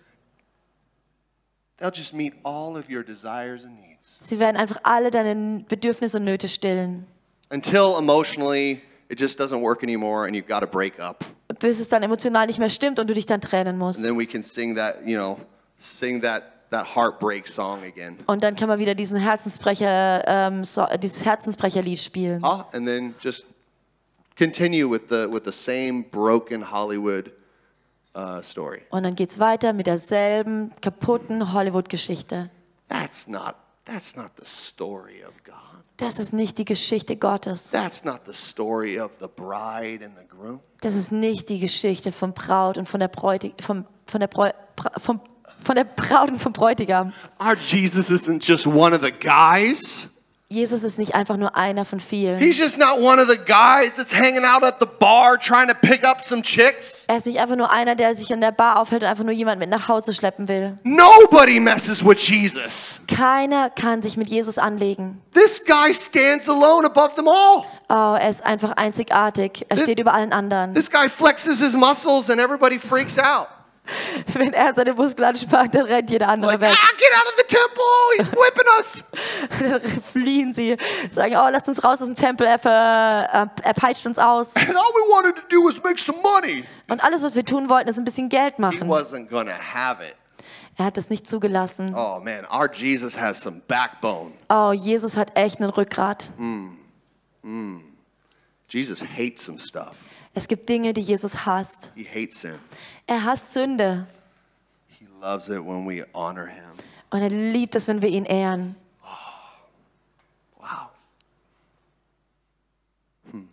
they'll just meet all of your desires and needs Sie werden einfach alle deine Bedürfnisse und Nöte stillen. until emotionally it just doesn't work anymore and you've got to break up. Bis es dann emotional nicht mehr stimmt und du dich dann trennen musst. And then we can sing that, you know, sing that that heartbreak song again. Und dann kann man wieder diesen Herzensbrecher, ähm, so, dieses Herzensbrecherlied spielen. Ah, and then just continue with the with the same broken Hollywood uh, story. Und dann geht's weiter mit derselben kaputten Hollywood-Geschichte. That's not That's not the story of God. Das ist nicht die Geschichte Gottes. That's not the story of the bride and the groom. Das ist nicht die Geschichte von Braut und von der Bräutig vom, von der Bräu, vom, von der Braut und vom Bräutigam. Our Jesus isn't just one of the guys. Jesus ist nicht einfach nur einer von vielen. He's just not one of the guys that's hanging out at the bar trying to pick up some chicks. Er ist nicht einfach nur einer, der sich in der Bar aufhält und einfach nur jemand mit nach Hause schleppen will. Nobody messes with Jesus. Keiner kann sich mit Jesus anlegen. This guy stands alone above them all. Oh, er ist einfach einzigartig. Er steht über allen anderen. This guy flexes his muscles and everybody freaks out. Wenn er seine Muskeln anspannt, dann rennt jeder andere Like, weg. ah, get out of the temple. He's whipping us. Dann fliehen sie, sagen, oh, lasst uns raus aus dem Tempel, er, ver, er peitscht uns aus. And all we wanted to do was make some money. Und alles, was wir tun wollten, ist ein bisschen Geld He machen. wasn't going to have it. Er hat es nicht zugelassen. Oh, man. Our Jesus has some backbone. Oh, Jesus hat echt einen Rückgrat. Jesus hates some stuff. Es gibt Dinge, die Jesus hasst. He hates sin. Er hasst Sünde. He loves it when we honor him. Und er liebt es, wenn wir ihn ehren. Wow. Hmm.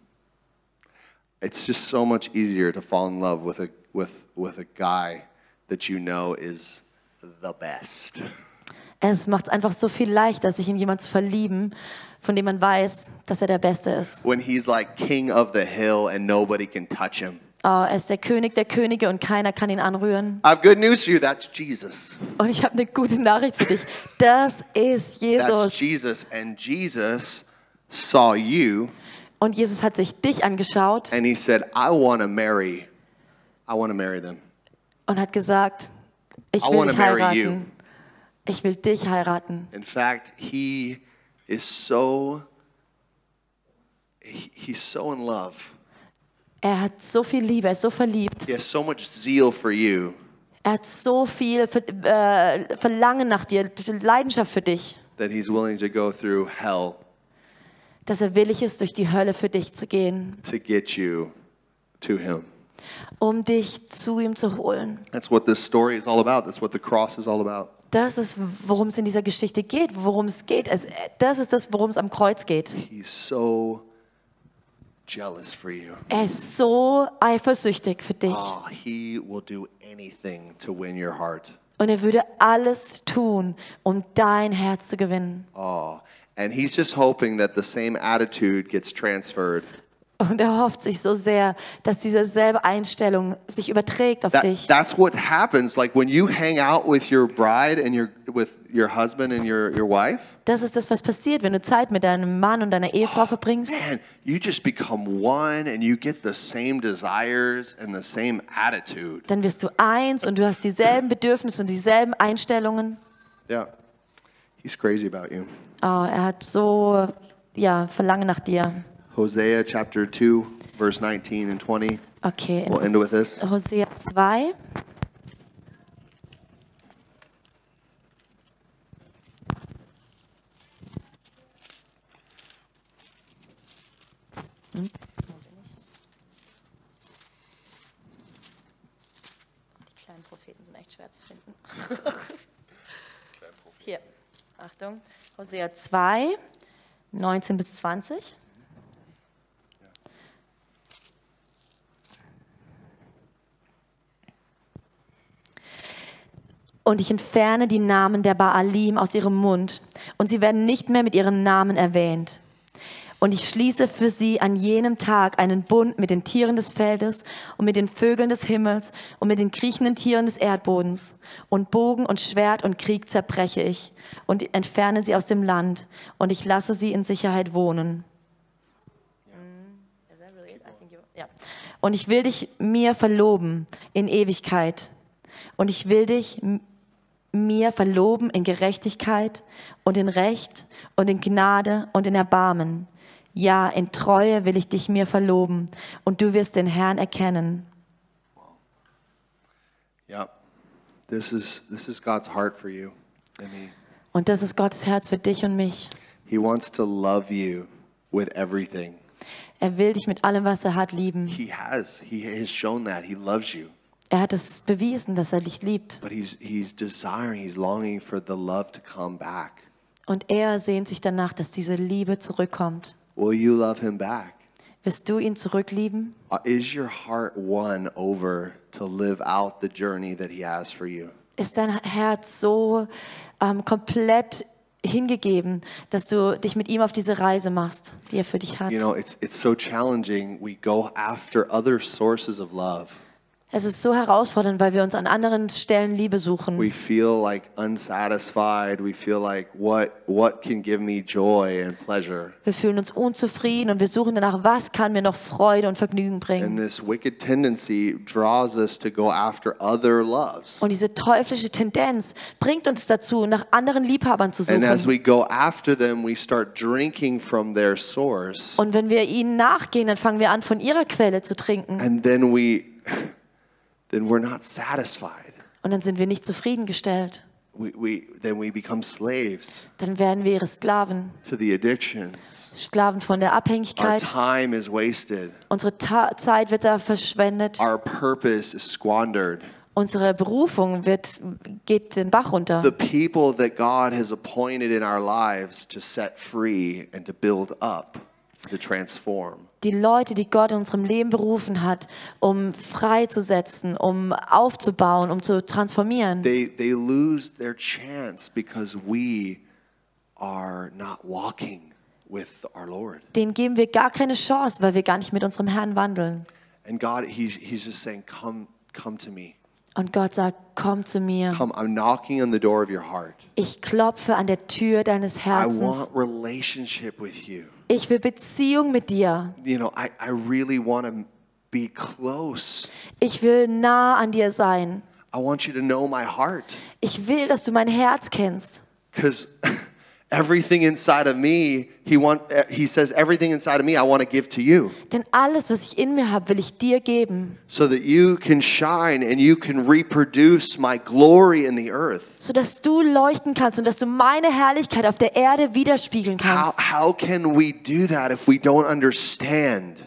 It's just so much easier to fall in love with a with with a guy that you know is the best. Es macht es einfach so viel leichter, sich in jemanden zu verlieben, von dem man weiß, dass er der Beste ist. When he's like king of the hill and nobody can touch him. Oh, er ist der König der Könige und keiner kann ihn anrühren. I have good news for you. That's Jesus. Und ich habe eine gute Nachricht für dich. Das ist That's Jesus. Jesus. And Jesus saw you Und Jesus hat sich dich angeschaut and he said, I want to marry. I want to marry them. und hat gesagt, ich will dich heiraten. Ich will dich heiraten. In fact, he is so he- he's so in love. Er hat so viel Liebe, er ist so verliebt. He has so much zeal for you Er hat so viel Ver äh, Verlangen nach dir, Leidenschaft für dich, that he's willing to go through hell dass er willig ist, durch die Hölle für dich zu gehen, to get you to him. um dich zu ihm zu holen. That's what this story is all about. That's what the cross is all about. Das ist, worum es in dieser Geschichte geht, worum es geht. Es, das ist das, worum es am Kreuz geht. He's so jealous for you. Er ist so eifersüchtig für dich. Oh, he will do anything to win your heart. Und er würde alles tun, um dein Herz zu gewinnen. Oh, and he's just hoping that the same attitude gets transferred. Und er hofft sich so sehr, dass diese selbe Einstellung sich überträgt auf That, dich. that's what happens. Like when you hang out with your bride and your with your husband and your, your wife, Das ist das, was passiert, wenn du Zeit mit deinem Mann und deiner Ehefrau verbringst. man, you just become one and you get the same desires and the same attitude. Dann wirst du eins und du hast dieselben Bedürfnisse und dieselben Einstellungen. Yeah. He's crazy about you. Oh, er hat so, ja, Verlangen nach dir. Hosea chapter 2, verse 19 and 20. Okay, We'll end with this. Hosea 2. Hm? Die kleinen Propheten sind echt schwer zu finden. Hier, Achtung. Hosea 2, 19 bis 20. Und ich entferne die Namen der Baalim aus ihrem Mund, und sie werden nicht mehr mit ihren Namen erwähnt. Und ich schließe für sie an jenem Tag einen Bund mit den Tieren des Feldes und mit den Vögeln des Himmels und mit den kriechenden Tieren des Erdbodens. Und Bogen und Schwert und Krieg zerbreche ich und entferne sie aus dem Land, und ich lasse sie in Sicherheit wohnen. Und ich will dich mir verloben in Ewigkeit. Und ich will dich mir verloben in Gerechtigkeit und in Recht und in Gnade und in Erbarmen. Ja, in Treue will ich dich mir verloben und du wirst den Herrn erkennen. Yeah. This is this is God's heart for you and me. Und das ist Gottes Herz für dich und mich. He wants to love you with everything. Er will dich mit allem, was er hat, lieben. He has. He has shown that. He loves you. Er hat es bewiesen, dass er dich liebt. But he's he's desiring, he's longing for the love to come back. Und er sehnt sich danach, dass diese Liebe zurückkommt. Will you love him back? Wirst du ihn zurücklieben? Uh, Is your heart won over to live out the journey that he has for you? Ist dein Herz so ähm, komplett hingegeben, dass du dich mit ihm auf diese Reise machst, die er für dich hat? You know, it's it's so challenging. We go after other sources of love. Es ist so herausfordernd, weil wir uns an anderen Stellen Liebe suchen. We feel like unsatisfied. We feel like what what can give me joy and pleasure. Wir fühlen uns unzufrieden und wir suchen danach, was kann mir noch Freude und Vergnügen And bringen. this wicked tendency draws us to go after other loves. Und diese teuflische Tendenz bringt uns dazu, nach anderen Liebhabern zu And as suchen. we go after them, we start drinking from their source. Und wenn wir ihnen nachgehen, dann fangen wir an, von ihrer Quelle zu trinken. And then we then we're not satisfied. Und dann sind wir nicht zufriedengestellt. We, we then we become slaves Dann werden wir ihre Sklaven. to the addictions. Sklaven von der Our Abhängigkeit. time is wasted. Unsere Ta Zeit wird da verschwendet. Our purpose is squandered. Unsere Berufung wird, geht den Bach runter. The people that God has appointed in our lives to set free and to build up. Die Leute, die Gott in unserem Leben berufen hat, um freizusetzen, um aufzubauen, um zu transformieren, They they lose their chance because we are not walking with our Lord. denen geben wir gar keine Chance, weil wir gar nicht mit unserem Herrn wandeln. And God, He's He's just saying, Come, come to me. Und Gott sagt, komm zu mir. Come, I'm knocking on the door of your heart. Ich klopfe an der Tür deines I Herzens. want relationship with you. Ich will Beziehung mit dir. You know, I, I really want to be close. Ich will nah an dir sein. I want you to know my heart. Ich will, dass du mein Herz kennst. Because everything inside of me, he want uh, he says everything inside of me I want to give to you. Denn alles, was ich in mir habe, will ich dir geben, So that you can shine and you can reproduce my glory in the earth. sodass du leuchten kannst und dass du meine Herrlichkeit auf der Erde widerspiegeln How, kannst. how can we do that if we don't understand the fear of the Lord?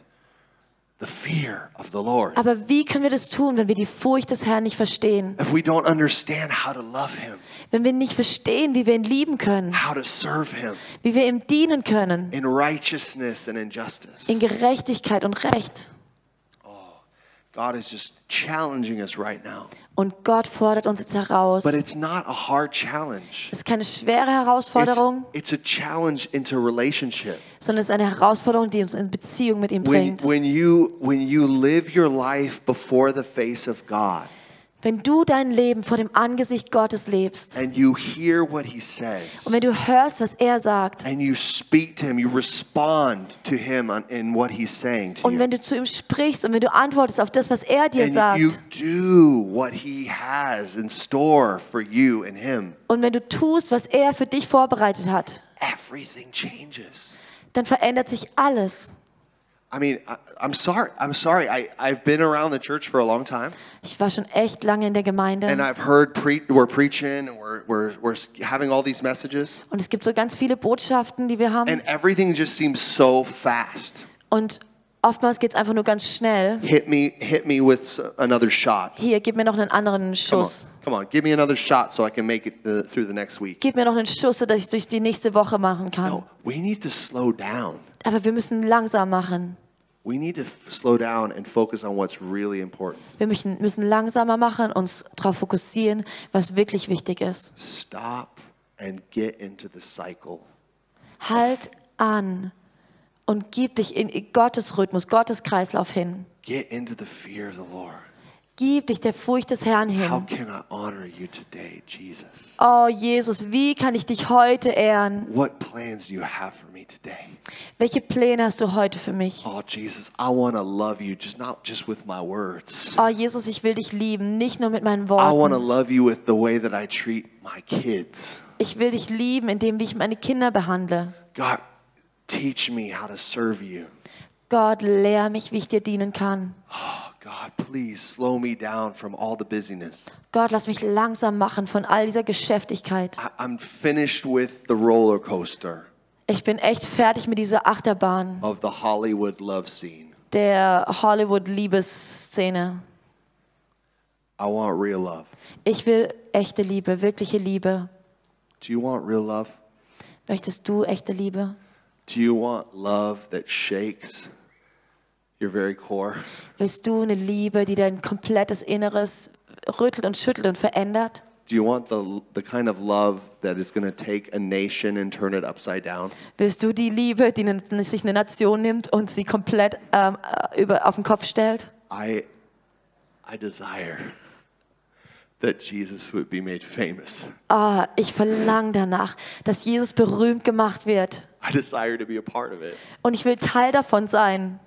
Aber wie können wir das tun, wenn wir die Furcht des Herrn nicht verstehen? If we don't understand how to love him, Wenn wir nicht verstehen, wie wir ihn lieben können, how to serve him wie wir ihm dienen können, in righteousness and in justice. in Gerechtigkeit und Recht. God is just challenging us right now. Und Gott fordert uns jetzt heraus. But Es it's not a hard challenge. ist keine schwere It's, Herausforderung, it's a challenge into relationship. sondern es ist eine Herausforderung, die uns in Beziehung mit ihm When, bringt. when, you, when you live your life before the face of God Wenn du dein Leben vor dem Angesicht Gottes lebst and you hear what he says und wenn du hörst, was er sagt and you speak to him, you respond to him on, in what he's saying to und wenn du zu ihm sprichst und wenn du antwortest auf das, was er dir And sagt you do what he has in store for you and him. und wenn du tust, was er für dich vorbereitet hat, Everything changes. dann verändert sich alles. I mean, I, I'm sorry. I'm sorry. I, I've been around the church for a long time, Ich war schon echt lange in der and Gemeinde I've heard pre- we're preaching and we're, we're, we're having all these messages, und es gibt so ganz viele Botschaften, die wir haben and everything just seems so fast. und oftmals geht es einfach nur ganz schnell. Hit me, hit me with another shot. Hier, gib mir noch einen anderen Come on, Schuss. come on, give me another shot so I can make it the, through the next week. Gib mir noch einen Schuss, sodass ich durch die nächste Woche machen kann. No, we need to slow down. Aber wir müssen langsam machen. We need to slow down and focus on what's really important. Wir müssen, müssen langsamer machen, uns darauf fokussieren, was wirklich wichtig ist. Stop and get into the cycle. Halt an und gib dich in Gottes Rhythmus, Gottes Kreislauf hin. Get into the fear of the Lord. Gib dich der Furcht des Herrn How hin. can I honor you today, Jesus? Oh Jesus, wie kann ich dich heute ehren? What plans do you have for me today? Welche Pläne hast du heute für mich? Oh, Jesus, I want to love you, just not just with my words. Oh Jesus, ich will dich lieben, nicht nur mit meinen I want to Worten. love you with the way that I treat my kids. Ich will dich lieben, indem wie ich meine Kinder behandle. God, teach me how to serve you. Gott, lehr mich, wie ich dir dienen kann. Oh, God, please slow me down from all the busyness. Gott, lass mich langsam machen von all dieser Geschäftigkeit. I- I'm finished with the roller coaster Ich bin echt fertig mit dieser Achterbahn of the Hollywood love scene. der Hollywood-Liebesszene. I want real love. Ich will echte Liebe, wirkliche Liebe. Do you want real love? Möchtest du echte Liebe? Do you want love that shakes your very core? Willst du eine Liebe, die dein komplettes Inneres rüttelt und schüttelt und verändert? Do you want the, the kind of love that is going to take a nation and turn it upside down? Willst du die Liebe, die ne- sich eine Nation nimmt und sie komplett ähm, äh, über, auf den Kopf stellt? I, I desire that Jesus would be made famous. Ah, ich verlange danach, dass Jesus berühmt gemacht wird. I desire to be a part of it. Und ich will Teil davon sein.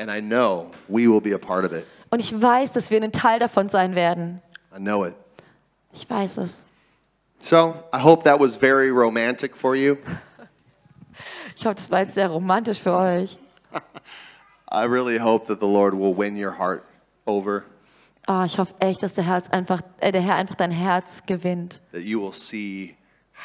And I know we will be a part of it. Und ich weiß, dass wir ein Teil davon sein werden. I know it. Ich weiß es. So I hope that was very romantic for you. Ich hoffe, das war jetzt sehr romantisch für euch. I really hope that the Lord will win your heart over, Ah, ich hoffe echt, dass der, Herz einfach, äh, der Herr einfach dein Herz gewinnt. that you will see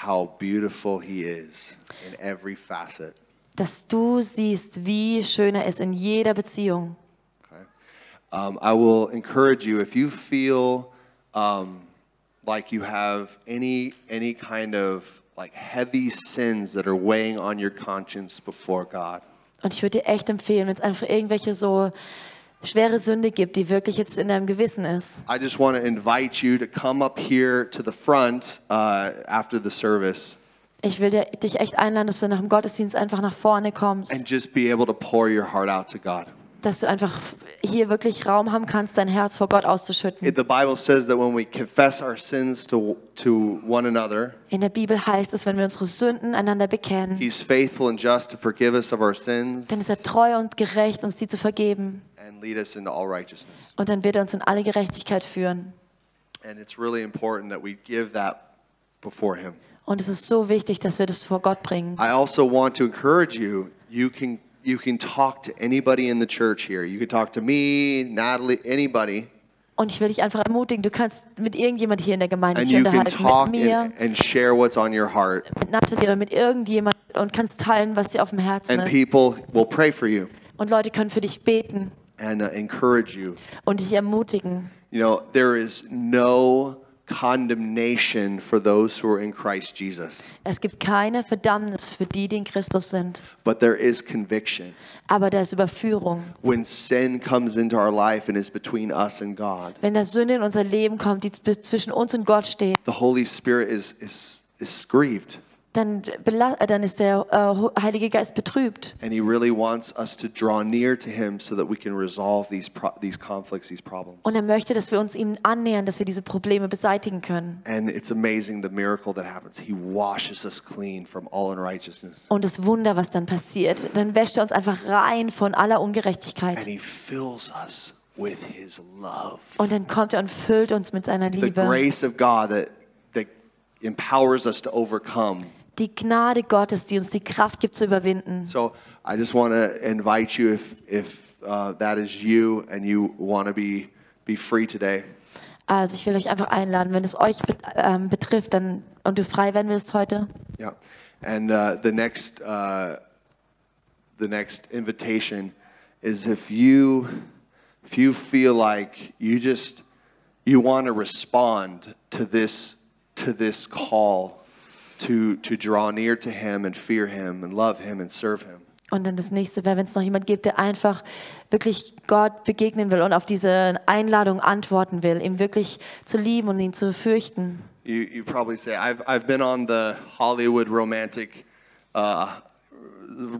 how beautiful He is in every facet. Dass du siehst, wie schön er ist in jeder Beziehung. Okay? Um, I will encourage you if you feel um, like you have any any kind of like heavy sins that are weighing on your conscience before God. Und ich würde dir echt empfehlen, wenn es einfach irgendwelche so schwere Sünde gibt, die wirklich jetzt in deinem Gewissen ist, I just want to invite you to come up here to the front uh, after the service ich will dir, dich echt einladen, dass du nach dem Gottesdienst einfach nach vorne kommst, and just be able to pour your heart out to God. dass du einfach hier wirklich Raum haben kannst, dein Herz vor Gott auszuschütten. It, the Bible says that when we confess our sins to, to one another, In der Bibel heißt es, wenn wir unsere Sünden einander bekennen, He's faithful and just to forgive us of our sins dann ist er treu und gerecht, uns die zu vergeben. and lead us into all righteousness. Und dann wird er uns in alle Gerechtigkeit führen. And it's really important that we give that before Him. Und es ist so wichtig, dass wir das vor Gott bringen. I also want to encourage you. You can you can talk to anybody in the church here. You can talk to me, Natalie, anybody, Und ich will dich einfach ermutigen, du kannst mit irgendjemand hier in der Gemeinde and dich unterhalten, mit mir, and, and share what's on your heart. mit Nathalie oder mit irgendjemand und kannst teilen, was dir auf dem Herzen And ist. people will pray for you Und Leute können für dich beten and uh, encourage you. und dich ermutigen. You know, there is no condemnation for those who are in Christ Jesus, Es gibt keine Verdammnis für die, die in Christus sind. but there is conviction. Aber da ist Überführung. When sin comes into our life and is between us and God, Wenn da Sünde in unser Leben kommt, die zwischen uns und Gott steht, the Holy Spirit is, is, is grieved. Dann, äh, dann ist der äh, Heilige Geist betrübt. And He really wants us to draw near to Him so that we can resolve these, these conflicts, these problems. Und er möchte, dass wir uns ihm annähern, dass wir diese Probleme beseitigen können. And it's amazing the miracle that happens. He washes us clean from all unrighteousness. Und das Wunder, was dann passiert, dann wäscht er uns einfach rein von aller And Ungerechtigkeit. He fills us with His love. Und dann kommt er und füllt uns mit seiner The Liebe. grace of God that, that empowers us to overcome. Die Gnade Gottes, die uns die Kraft gibt zu überwinden. So I just want to invite you if, if uh, that is you and you want to be, be free today. Also ich will euch einfach einladen, wenn es euch bet ähm, betrifft dann, und du frei werden willst heute. Yeah. And uh, the next uh, the next invitation is if you if you feel like you just you want to respond to this to this call to to draw near to him and fear him and love him and serve him. Und dann das nächste wäre, wenn es noch jemand gibt, der einfach wirklich Gott begegnen will und auf diese Einladung antworten will, ihm wirklich zu lieben und ihn zu fürchten. You you probably say I've I've been on the Hollywood romantic uh,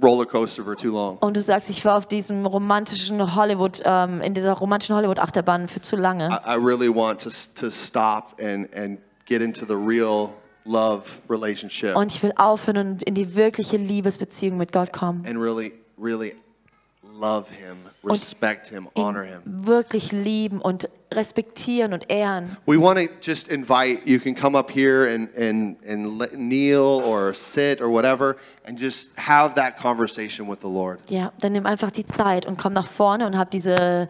roller coaster for too long. Und du sagst, ich war auf diesem romantischen Hollywood, ähm, in dieser romantischen Hollywood-Achterbahn für zu lange. I, I really want to to stop and and get into the real Und ich will aufhören und in die wirkliche Liebesbeziehung mit Gott kommen. and really really love him, respect him, honor him. Wirklich lieben und respektieren und ehren. We want to just invite you can come up here and and and kneel or sit or whatever and just have that conversation with the Lord. Ja, dann nimm einfach die Zeit und komm nach vorne und hab diese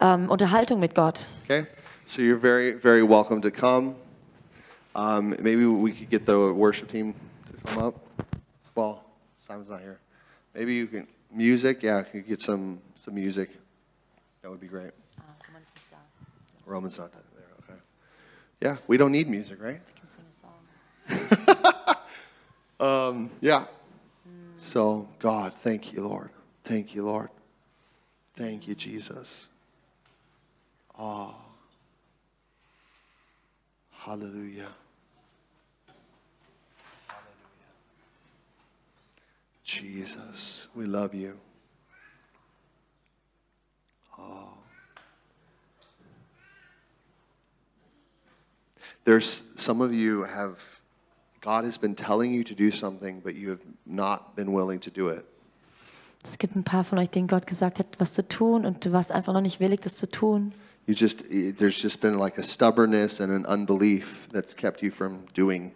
ähm, Unterhaltung mit Gott. Okay? So you're very very welcome to come. Um, maybe we could get the worship team to come up. Well, Simon's not here. Maybe you can music. Yeah, could get some some music. That would be great. Roman's not there. Okay. Yeah, we don't need music, right? I can sing a Um, yeah. So, God, thank you, Lord. Thank you, Lord. Thank you, Jesus. Oh. Hallelujah. Jesus, we love you. Oh. There's some of you have God has been telling you to do something, but you have not been willing to do it. Es gibt ein paar von euch, denen Gott gesagt hat, was zu tun und du warst einfach noch nicht willig, das zu tun. You just there's just been like a stubbornness and an unbelief that's kept you from doing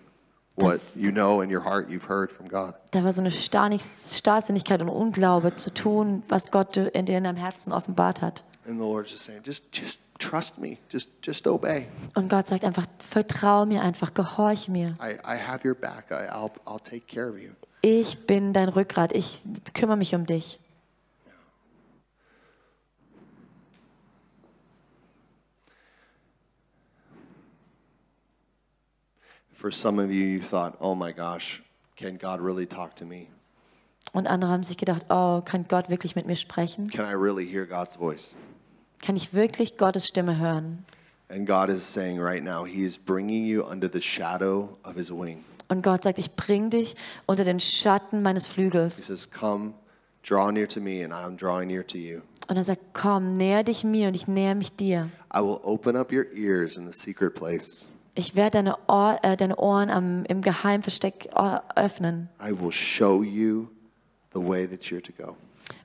what you know in your heart you've heard from God. Da war so eine Starrsinnigkeit und Unglaube zu tun, was Gott in dir in deinem Herzen offenbart hat. And the Lord's just saying, just just trust me. Just just obey. Und Gott sagt einfach, vertrau mir einfach, gehorch mir. I, I have your back. I, I'll I'll take care of you. Ich bin dein Rückgrat, ich kümmere mich um dich. For some of you, you thought, oh my gosh, can God really talk to me? Und andere haben sich gedacht, oh, kann Gott wirklich mit mir sprechen? Can I really hear God's voice? Kann ich wirklich Gottes Stimme hören? And God is saying right now, He is bringing you under the shadow of His wing. Und Gott sagt, ich bring dich unter den Schatten meines He Flügels. says, Come, draw near to me, and I'm drawing near to you. Und er sagt, komm, näher dich mir und ich näher mich dir. I will open up your ears in the secret place. Ich werde deine, Ohr, äh, deine Ohren am, im Geheimversteck öffnen. I will show you the way that you're to go.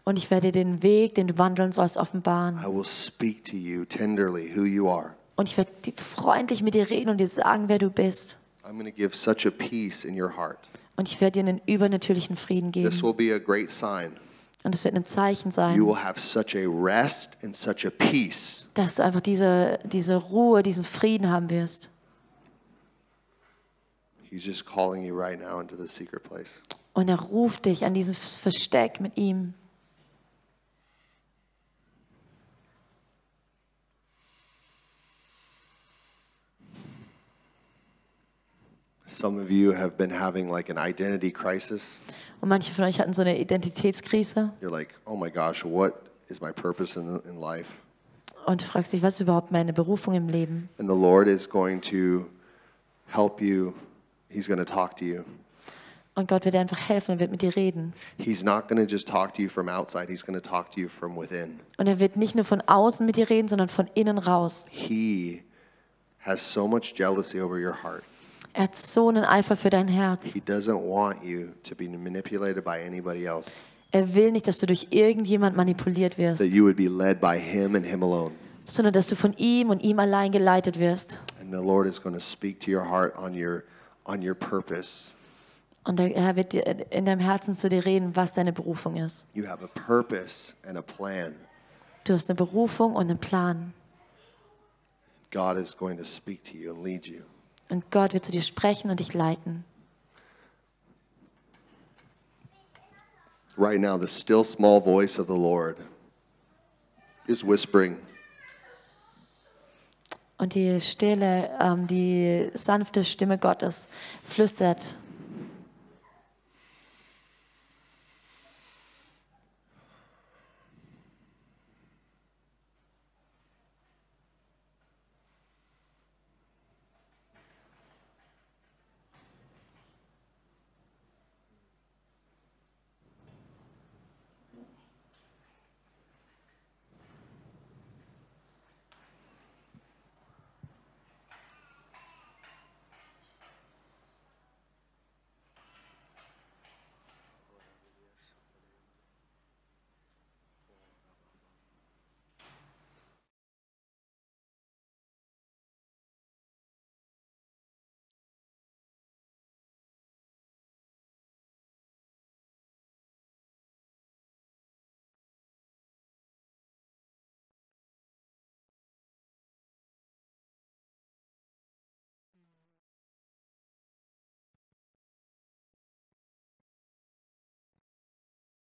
Und ich werde dir den Weg, den du wandeln sollst, offenbaren. I will speak to you tenderly who you are. Und ich werde freundlich mit dir reden und dir sagen, wer du bist. I'm going to give such a peace in your heart. Und ich werde dir einen übernatürlichen Frieden This geben. will be a great sign. Und es wird ein Zeichen You sein, will have such a rest and such a peace. dass du einfach diese, diese Ruhe, diesen Frieden haben wirst. He's just calling you right now into the secret place. Und er ruft dich an dieses Versteck mit ihm. Some of you have been having like an identity crisis. Und manche von euch hatten so eine Identitätskrise You're like, oh my gosh, what is my purpose in, in life? und fragst dich, was ist überhaupt meine Berufung im Leben? And the Lord is going to help you. He's going to talk to you. Und Gott wird dir einfach helfen, er wird mit dir reden. He's not going to just talk to you from outside, He's going to talk to you from within. Und er wird nicht nur von außen mit dir reden, sondern von innen raus. He has so much jealousy over your heart. Er hat so einen Eifer für dein Herz. He doesn't want you to be manipulated by anybody else, Er will nicht, dass du durch irgendjemand manipuliert wirst, that you would be led by Him and Him alone. sondern dass du von ihm und ihm allein geleitet wirst. And the Lord is going to speak to your heart on your, on your purpose. Und der Herr wird dir in deinem Herzen zu dir reden, was deine Berufung ist. You have a purpose and a plan. Du hast eine Berufung und einen Plan. God is going to speak to you and lead you. Und Gott wird zu dir sprechen und dich leiten. Right now, the still small voice of the Lord is whispering, Und die stille, ähm, die sanfte Stimme Gottes flüstert